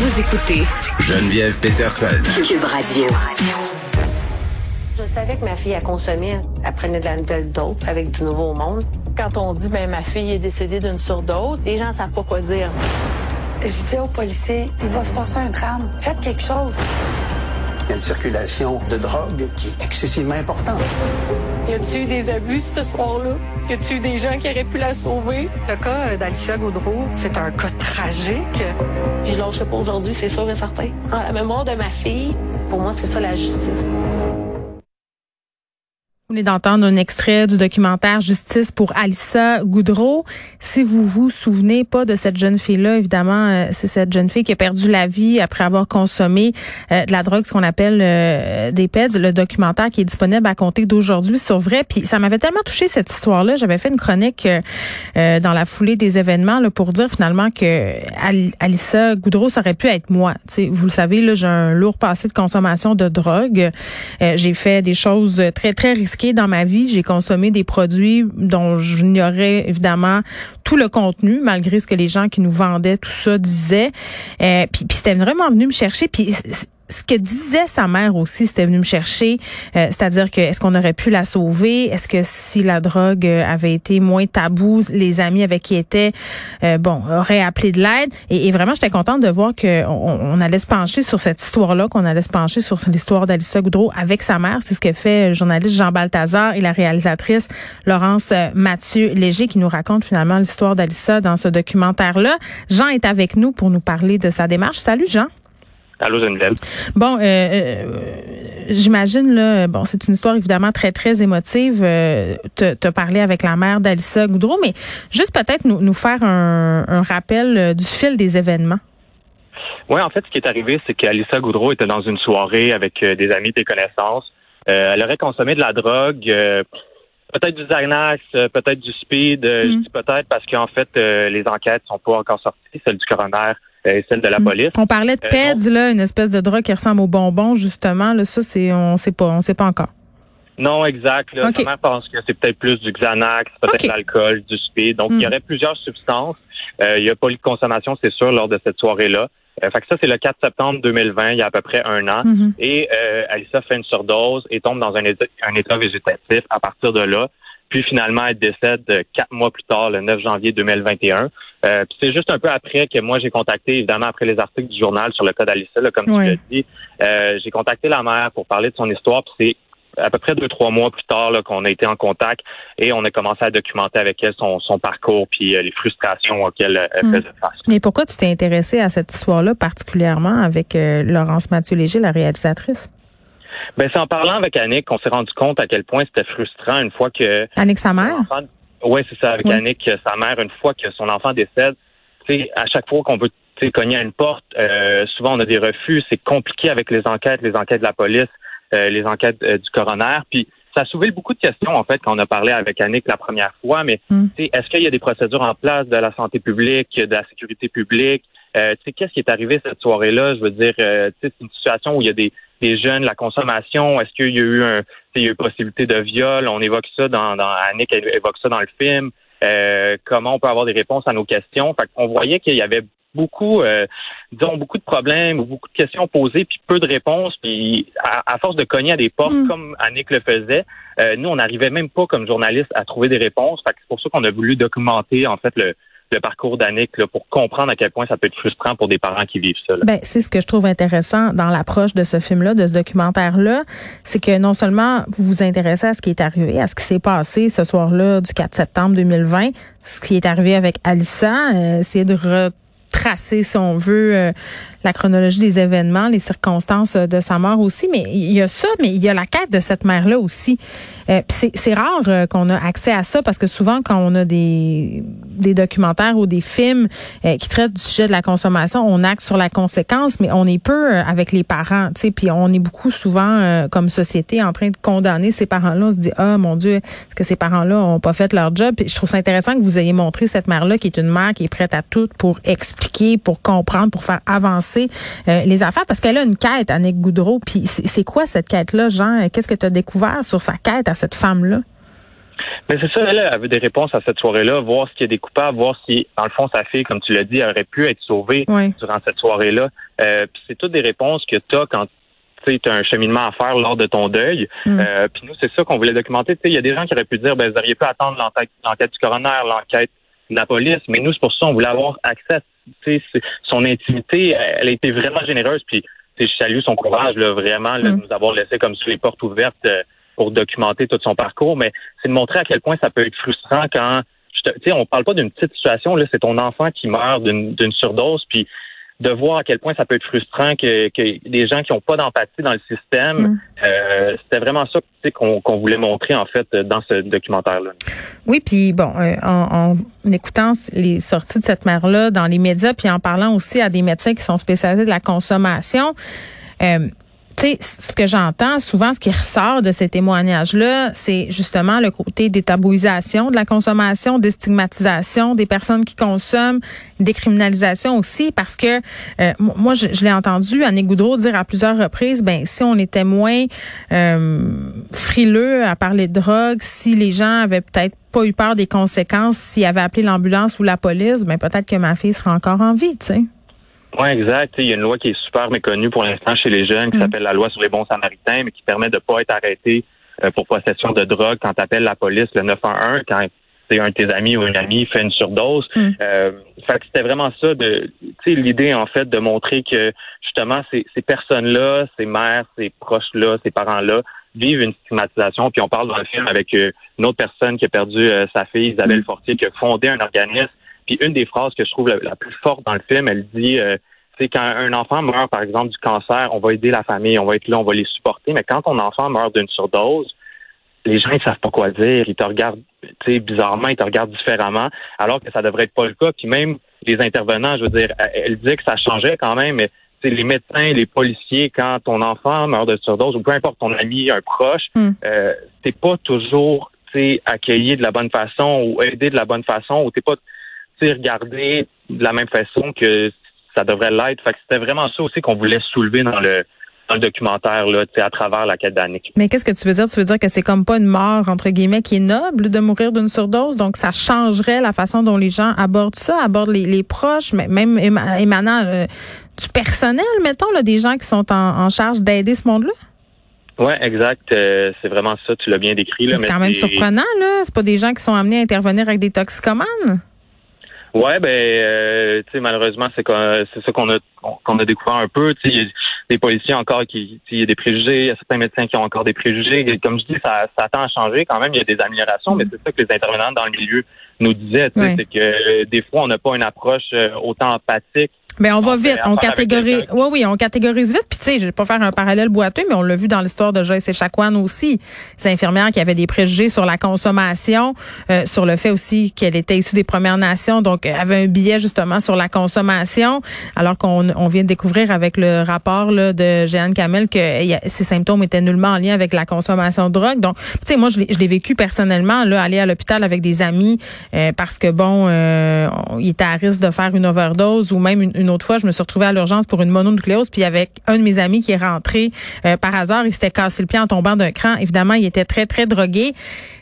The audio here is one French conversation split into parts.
Vous écoutez Geneviève Peterson. Cube Radio. Je savais que ma fille a consommé, elle prenait de la nouvelle dope avec du nouveau monde. Quand on dit ben ma fille est décédée d'une surdose, les gens savent pas quoi dire. Je dis aux policiers, il va se passer un drame. Faites quelque chose. Il y a une circulation de drogue qui est excessivement importante. Y a-tu eu des abus ce soir-là? Y a-tu eu des gens qui auraient pu la sauver? Le cas d'Alicia Gaudreau, c'est un cas tragique. Je lâcherai pas aujourd'hui, c'est sûr et certain. En la mémoire de ma fille, pour moi, c'est ça la justice. Vous venez d'entendre un extrait du documentaire Justice pour Alissa Goudreau. Si vous vous souvenez pas de cette jeune fille-là, évidemment, euh, c'est cette jeune fille qui a perdu la vie après avoir consommé euh, de la drogue, ce qu'on appelle euh, des PEDS. Le documentaire qui est disponible à compter d'aujourd'hui sur vrai. Puis ça m'avait tellement touché cette histoire-là. J'avais fait une chronique dans la foulée des événements là, pour dire finalement que Alissa Goudreau, ça aurait pu être moi. sais, vous le savez, j'ai un lourd passé de consommation de drogue. j'ai fait des choses très, très risquées dans ma vie. J'ai consommé des produits dont j'ignorais évidemment tout le contenu, malgré ce que les gens qui nous vendaient tout ça disaient. Euh, puis, puis c'était vraiment venu me chercher. Puis ce que disait sa mère aussi, c'était venu me chercher, euh, c'est-à-dire que est-ce qu'on aurait pu la sauver? Est-ce que si la drogue euh, avait été moins tabou, les amis avec qui était, euh, bon, auraient appelé de l'aide? Et, vraiment, j'étais contente de voir qu'on on allait se pencher sur cette histoire-là, qu'on allait se pencher sur l'histoire d'Alissa Goudreau avec sa mère. C'est ce que fait le journaliste Jean Balthazar et la réalisatrice Laurence Mathieu Léger qui nous raconte finalement l'histoire d'Alissa dans ce documentaire-là. Jean est avec nous pour nous parler de sa démarche. Salut Jean. Allô, Geneviève. Bon, euh, euh, j'imagine, là, bon, c'est une histoire évidemment très, très émotive. Euh, te, parlé avec la mère d'Alissa Goudreau, mais juste peut-être nous, nous faire un, un rappel euh, du fil des événements. Oui, en fait, ce qui est arrivé, c'est qu'Alissa Goudreau était dans une soirée avec des amis, des connaissances. elle aurait consommé de la drogue, peut-être du Xanax, peut-être du speed. Je mm. dis peut-être parce qu'en fait, les enquêtes sont pas encore sorties, celle du coroner et celle de la mm. police. On parlait de euh, PEDS, là, une espèce de drogue qui ressemble au bonbon, justement. Là, ça, c'est, on sait pas, on sait pas encore. Non, exact. Là, okay. pense que c'est peut-être plus du Xanax, peut-être l'alcool, du speed. Donc, il y mm. aurait plusieurs substances. Euh, il n'y a pas eu de consommation, c'est sûr, lors de cette soirée-là. Euh, fait que ça, c'est le 4 septembre 2020, il y a à peu près un an. Mm-hmm. Et euh, Alissa fait une surdose et tombe dans un état, un état végétatif à partir de là. Puis finalement, elle décède quatre mois plus tard, le 9 janvier 2021. Euh, c'est juste un peu après que moi j'ai contacté, évidemment après les articles du journal sur le cas d'Alissa, comme tu l'as dit, euh, j'ai contacté la mère pour parler de son histoire. Puis c'est à peu près deux trois mois plus tard qu'on a été en contact et on a commencé à documenter avec elle son, son parcours puis euh, les frustrations auxquelles elle hmm. faisait face. Mais pourquoi tu t'es intéressé à cette histoire-là particulièrement avec Laurence Mathieu Léger, la réalisatrice? Ben c'est en parlant avec Annick qu'on s'est rendu compte à quel point c'était frustrant une fois que Annick sa mère? Oui, c'est ça, avec Annick, sa mère, une fois que son enfant décède, sais, à chaque fois qu'on veut cogner à une porte, euh, souvent on a des refus. C'est compliqué avec les enquêtes, les enquêtes de la police, euh, les enquêtes euh, du coroner. Puis ça a soulevé beaucoup de questions, en fait, quand on a parlé avec Annick la première fois. Mais mm. est-ce qu'il y a des procédures en place de la santé publique, de la sécurité publique? Euh, qu'est-ce qui est arrivé cette soirée-là? Je veux dire, c'est une situation où il y a des, des jeunes, la consommation. Est-ce qu'il y a eu un, il y a eu possibilité de viol? On évoque ça dans, dans Annick évoque ça dans le film. Euh, comment on peut avoir des réponses à nos questions? Fait on voyait qu'il y avait beaucoup, euh, disons, beaucoup de problèmes, beaucoup de questions posées, puis peu de réponses. Puis à, force de cogner à des portes, mm. comme Annick le faisait, euh, nous, on n'arrivait même pas comme journaliste à trouver des réponses. Fait c'est pour ça qu'on a voulu documenter en fait le, le parcours d'Annick pour comprendre à quel point ça peut être frustrant pour des parents qui vivent ça. Ben, c'est ce que je trouve intéressant dans l'approche de ce film-là, de ce documentaire-là, c'est que non seulement vous vous intéressez à ce qui est arrivé, à ce qui s'est passé ce soir-là du 4 septembre 2020, ce qui est arrivé avec Alissa, euh, c'est de tracer, si on veut, euh, la chronologie des événements, les circonstances euh, de sa mort aussi. Mais il y a ça, mais il y a la quête de cette mère-là aussi. Euh, c'est rare euh, qu'on a accès à ça parce que souvent, quand on a des, des documentaires ou des films qui traitent du sujet de la consommation, on acte sur la conséquence, mais on est peu avec les parents. Puis on est beaucoup souvent, comme société, en train de condamner ces parents-là. On se dit, ah mon Dieu, est-ce que ces parents-là ont pas fait leur job? Puis je trouve ça intéressant que vous ayez montré cette mère-là qui est une mère qui est prête à tout pour expliquer, pour comprendre, pour faire avancer euh, les affaires parce qu'elle a une quête, Annick Goudreau. Puis c'est quoi cette quête-là, Jean? Qu'est-ce que tu as découvert sur sa quête à cette femme-là? Mais c'est ça, elle avait des réponses à cette soirée-là, voir ce qu'il y a des coupables, voir si, dans le fond, sa fille, comme tu l'as dit, aurait pu être sauvée durant cette soirée-là. Euh, puis c'est toutes des réponses que tu as quand tu as un cheminement à faire lors de ton deuil. Mm. Euh, puis nous, c'est ça qu'on voulait documenter. Il y a des gens qui auraient pu dire, ben, vous auriez pu attendre l'enquête du coroner, l'enquête de la police, mais nous, c'est pour ça qu'on voulait avoir accès à son intimité, elle a été vraiment généreuse. Puis je salue son courage, là, vraiment, de mm. nous avoir laissé comme sur les portes ouvertes euh, pour documenter tout son parcours. Mais c'est de montrer à quel point ça peut être frustrant quand, tu sais, on parle pas d'une petite situation, là, c'est ton enfant qui meurt d'une surdose, puis de voir à quel point ça peut être frustrant que, que des gens qui n'ont pas d'empathie dans le système, mm. euh, c'était vraiment ça qu'on voulait montrer en fait dans ce documentaire-là. Oui, puis bon, euh, en, en, écoutant les sorties de cette mère-là dans les médias, puis en parlant aussi à des médecins qui sont spécialisés de la consommation, euh, tu sais, ce que j'entends souvent, ce qui ressort de ces témoignages-là, c'est justement le côté détabouisation de la consommation, stigmatisation des personnes qui consomment, décriminalisation aussi, parce que euh, moi, je, l'ai entendu Annie Goudreau dire à plusieurs reprises, ben si on était moins euh, frileux à parler de drogue, si les gens avaient peut-être pas eu peur des conséquences, s'ils avaient appelé l'ambulance ou la police, ben peut-être que ma fille serait encore en vie, tu sais. Oui, exact. Il y a une loi qui est super méconnue pour l'instant chez les jeunes qui mm. s'appelle la loi sur les bons samaritains, mais qui permet de ne pas être arrêté euh, pour possession de drogue quand tu appelles la police le 911 quand c'est un de tes amis ou une amie fait une surdose. Mm. Euh, fait c'était vraiment ça de l'idée en fait de montrer que justement ces, ces personnes-là, ces mères, ces proches-là, ces parents-là vivent une stigmatisation. Puis on parle dans le film avec euh, une autre personne qui a perdu euh, sa fille, Isabelle mm. Fortier, qui a fondé un organisme puis une des phrases que je trouve la, plus forte dans le film, elle dit euh, c'est quand un enfant meurt, par exemple, du cancer, on va aider la famille, on va être là, on va les supporter. Mais quand ton enfant meurt d'une surdose, les gens ne savent pas quoi dire. Ils te regardent bizarrement, ils te regardent différemment, alors que ça devrait être pas le cas. Puis même les intervenants, je veux dire, elle disait que ça changeait quand même, mais les médecins, les policiers, quand ton enfant meurt de surdose, ou peu importe ton ami, un proche, mm. euh, t'es pas toujours accueilli de la bonne façon ou aidé de la bonne façon, ou t'es pas regarder de la même façon que ça devrait l'être. Fait que c'était vraiment ça aussi qu'on voulait soulever dans le dans le documentaire là, à travers la quête. Mais qu'est-ce que tu veux dire? Tu veux dire que c'est comme pas une mort entre guillemets qui est noble de mourir d'une surdose, donc ça changerait la façon dont les gens abordent ça, abordent les, proches, mais même émanant euh, du personnel, mettons là, des gens qui sont en, charge d'aider ce monde-là? Oui, exact. Euh, c'est vraiment ça. Tu l'as bien décrit. C'est quand même surprenant, là. C'est pas des gens qui sont amenés à intervenir avec des toxicomanes? Ouais, ben, euh, tu sais, malheureusement, c'est c'est ça qu'on a qu'on a découvert un peu. Tu sais, il y a des policiers encore qui, il y a des préjugés, il y a certains médecins qui ont encore des préjugés. comme je dis, ça, ça tend à changer quand même. Il y a des améliorations, mais c'est ça que les intervenants dans le milieu nous disaient. C'est que euh, des fois, on n'a pas une approche euh, autant empathique mais on va vite, on catégorise. Oui, oui, on catégorise vite. Puis tu sais, je vais pas faire un parallèle boiteux, mais on l'a vu dans l'histoire de Joyce Echaquan aussi. Ces infirmières qui avaient des préjugés sur la consommation, euh, sur le fait aussi qu'elle était issue des Premières Nations, donc euh, avait un billet justement sur la consommation, alors qu'on on vient de découvrir avec le rapport là, de Jeanne Kamel que ces symptômes étaient nullement en lien avec la consommation de drogue. Donc, tu sais, moi, je l'ai vécu personnellement, là, aller à l'hôpital avec des amis euh, parce que bon, euh, il était à risque de faire une overdose ou même une une autre fois, je me suis retrouvée à l'urgence pour une mononucléose, puis avec un de mes amis qui est rentré euh, par hasard, il s'était cassé le pied en tombant d'un cran. Évidemment, il était très, très drogué.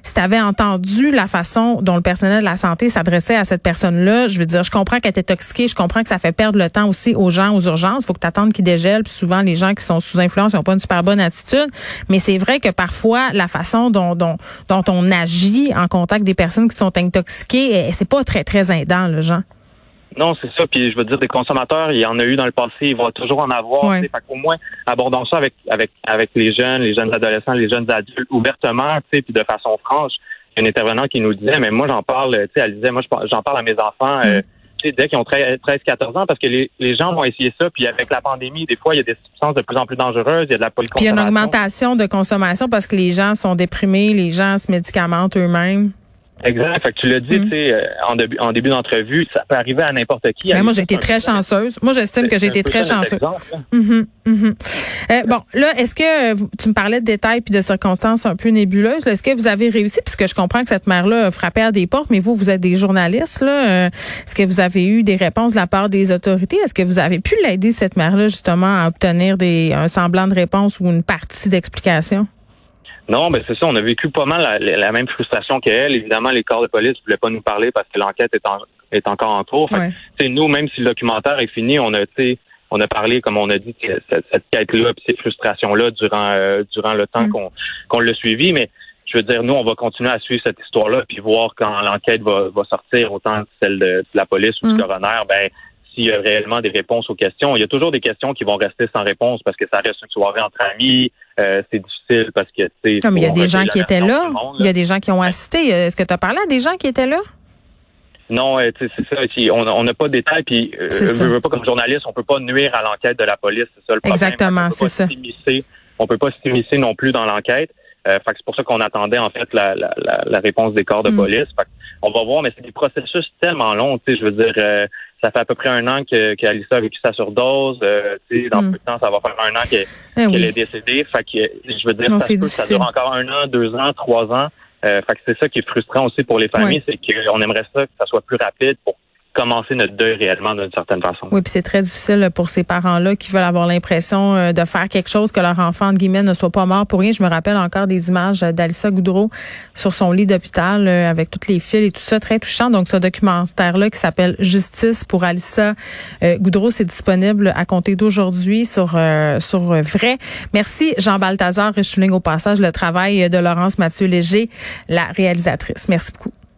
Si tu avais entendu la façon dont le personnel de la santé s'adressait à cette personne-là, je veux dire, je comprends qu'elle était toxiquée, je comprends que ça fait perdre le temps aussi aux gens aux urgences. Faut que tu attendes qu'ils dégèlent, puis souvent, les gens qui sont sous influence n'ont pas une super bonne attitude. Mais c'est vrai que parfois, la façon dont, dont, dont on agit en contact des personnes qui sont intoxiquées, c'est pas très, très aidant, le gens. Non, c'est ça. Puis je veux dire, des consommateurs, il y en a eu dans le passé, il va toujours en avoir. Ouais. Fait qu'au moins, abordons ça avec avec avec les jeunes, les jeunes adolescents, les jeunes adultes, ouvertement, tu sais, puis de façon franche. Il y a un intervenant qui nous disait, mais moi j'en parle, tu sais, elle disait, moi j'en parle à mes enfants. Euh, dès qu'ils ont 13-14 ans, parce que les, les gens vont essayer ça, puis avec la pandémie, des fois, il y a des substances de plus en plus dangereuses, il y a de la Puis il y a une augmentation de consommation parce que les gens sont déprimés, les gens se médicamentent eux-mêmes. Exact. Fait que tu l'as dit, Mm. tu sais, euh, en début, en début d'entrevue, ça peut arriver à n'importe qui. Ben, moi, j'ai été très chanceuse. Moi, j'estime que j'ai été très chanceuse. Mhm, mhm. Euh, bon, là, est-ce que euh, tu me parlais de détails puis de circonstances un peu nébuleuses? Est-ce que vous avez réussi, puisque je comprends que cette mère-là a frappé à des portes, mais vous, vous êtes des journalistes, là. euh, est-ce que vous avez eu des réponses de la part des autorités? Est-ce que vous avez pu l'aider, cette mère-là, justement, à obtenir des un semblant de réponse ou une partie d'explication? Non, ben c'est ça. On a vécu pas mal la, même frustration qu'elle. Évidemment, les corps de police ne voulaient pas nous parler parce que l'enquête est, en- est encore en cours. Fait Ouais. nous, même si le documentaire est fini, on a, on a parlé, comme on a dit, cette, cette quête-là, puis ces frustrations-là durant euh, durant le temps Mm. qu'on qu'on l'a suivi. Mais je veux dire, nous, on va continuer à suivre cette histoire-là, puis voir quand l'enquête va, va sortir, autant celle de, de la police ou Mm. du coroner, ben s'il y a réellement des réponses aux questions. Il y a toujours des questions qui vont rester sans réponse parce que ça reste une soirée entre amis. euh, c'est difficile parce que tu sais. Comme il y a des gens qui étaient là, il y a des gens qui ont assisté. Euh, Est-ce que tu as parlé à des gens qui étaient là? Non, euh, c'est ça. On n'a pas de détails, puis euh, je veux pas comme journaliste, on peut pas nuire à l'enquête de la police, c'est ça le problème. Exactement, c'est ça. On peut pas s'immiscer non plus dans l'enquête. Euh, c'est pour ça qu'on attendait en fait la, la, la, la réponse des corps de Mm. police. Fait on va voir, mais c'est des processus tellement longs. Je veux dire, euh, ça fait à peu près un an que qu'Alissa a vécu sa surdose. Euh, tu sais, dans Mm. peu de temps, ça va faire un an qu'elle Eh qu'elle est décédée. Fait que je veux dire, Non, ça, peut ça dure encore un an, deux ans, trois ans. Euh, fait que c'est ça qui est frustrant aussi pour les familles, c'est qu'on aimerait ça que ça soit plus rapide pour commencer notre deuil réellement d'une certaine façon. Oui, puis c'est très difficile pour ces parents-là qui veulent avoir l'impression euh, de faire quelque chose que leur enfant, de guillemets, ne soit pas mort pour rien. Je me rappelle encore des images euh, d'Alissa Goudreau sur son lit d'hôpital euh, avec toutes les fils et tout ça, très touchant. Donc, ce documentaire-là qui s'appelle Justice pour Alissa euh, Goudreau, c'est disponible à compter d'aujourd'hui sur euh, sur euh, Vrai. Merci Jean Balthazar. Je souligne au passage le travail de Laurence Mathieu Léger, la réalisatrice. Merci beaucoup.